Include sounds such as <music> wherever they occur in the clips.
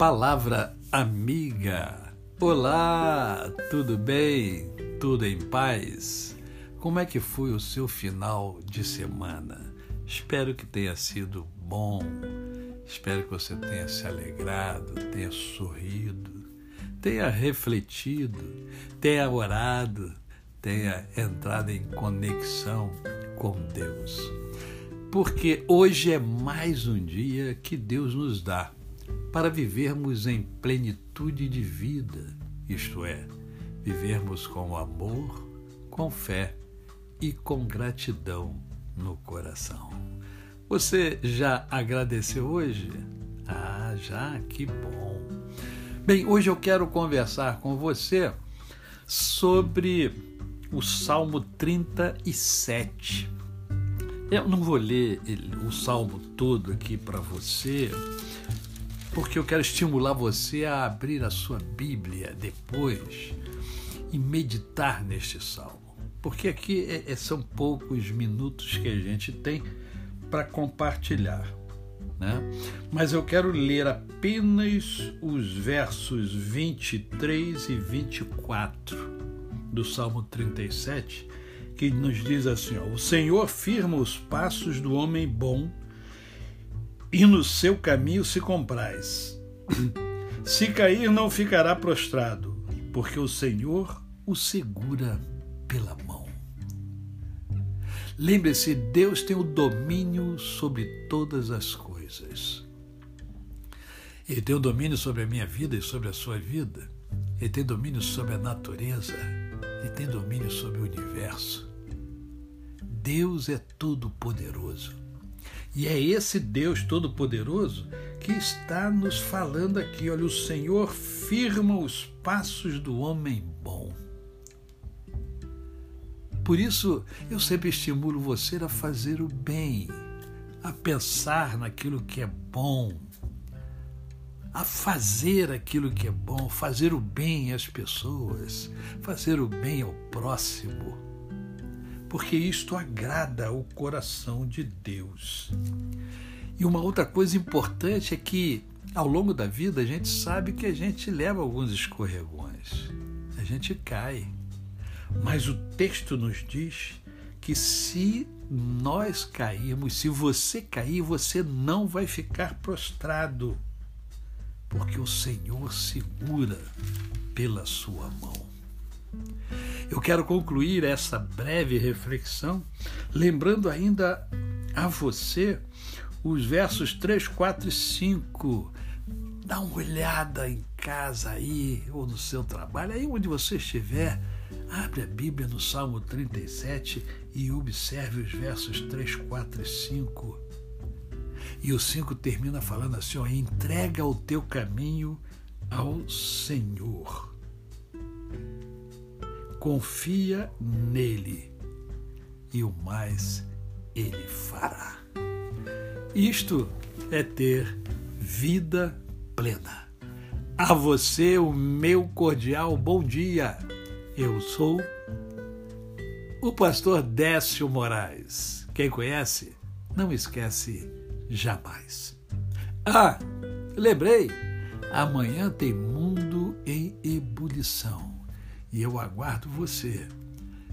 Palavra amiga. Olá, tudo bem? Tudo em paz? Como é que foi o seu final de semana? Espero que tenha sido bom. Espero que você tenha se alegrado, tenha sorrido, tenha refletido, tenha orado, tenha entrado em conexão com Deus. Porque hoje é mais um dia que Deus nos dá para vivermos em plenitude de vida, isto é, vivermos com amor, com fé e com gratidão no coração. Você já agradeceu hoje? Ah, já, que bom. Bem, hoje eu quero conversar com você sobre o Salmo 37. Eu não vou ler o salmo todo aqui para você, porque eu quero estimular você a abrir a sua Bíblia depois e meditar neste salmo. Porque aqui é, é, são poucos minutos que a gente tem para compartilhar. Né? Mas eu quero ler apenas os versos 23 e 24 do Salmo 37, que nos diz assim: ó, O Senhor firma os passos do homem bom e no seu caminho se compraz. Se cair, não ficará prostrado, porque o Senhor o segura pela mão. Lembre-se, Deus tem o domínio sobre todas as coisas. Ele tem o domínio sobre a minha vida e sobre a sua vida. Ele tem domínio sobre a natureza. Ele tem domínio sobre o universo. Deus é todo-poderoso. E é esse Deus Todo-Poderoso que está nos falando aqui. Olha, o Senhor firma os passos do homem bom. Por isso, eu sempre estimulo você a fazer o bem, a pensar naquilo que é bom, a fazer aquilo que é bom, fazer o bem às pessoas, fazer o bem ao próximo porque isto agrada o coração de Deus. E uma outra coisa importante é que ao longo da vida a gente sabe que a gente leva alguns escorregões, a gente cai. Mas o texto nos diz que se nós cairmos, se você cair, você não vai ficar prostrado, porque o Senhor segura pela sua mão. Eu quero concluir essa breve reflexão lembrando ainda a você os versos 3, 4 e 5. Dá uma olhada em casa aí, ou no seu trabalho, aí onde você estiver. Abre a Bíblia no Salmo 37 e observe os versos 3, 4 e 5. E o 5 termina falando assim: ó, entrega o teu caminho ao Senhor confia nele e o mais ele fará. Isto é ter vida plena. A você o meu cordial bom dia. Eu sou o pastor Décio Moraes. Quem conhece, não esquece jamais. Ah, lembrei, amanhã tem Mundo em Ebulição e eu aguardo você.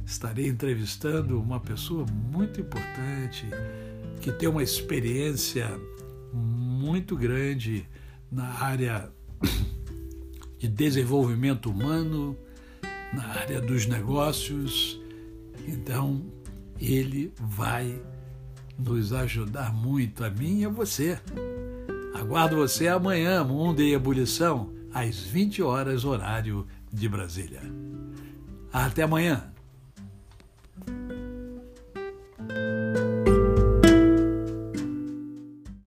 Estarei entrevistando uma pessoa muito importante que tem uma experiência muito grande na área <coughs> de desenvolvimento humano, na área dos negócios. Então, ele vai nos ajudar muito, a mim e a você. Aguardo você amanhã, Mundo em Ebulição, às 20 horas, horário de Brasília. Até amanhã.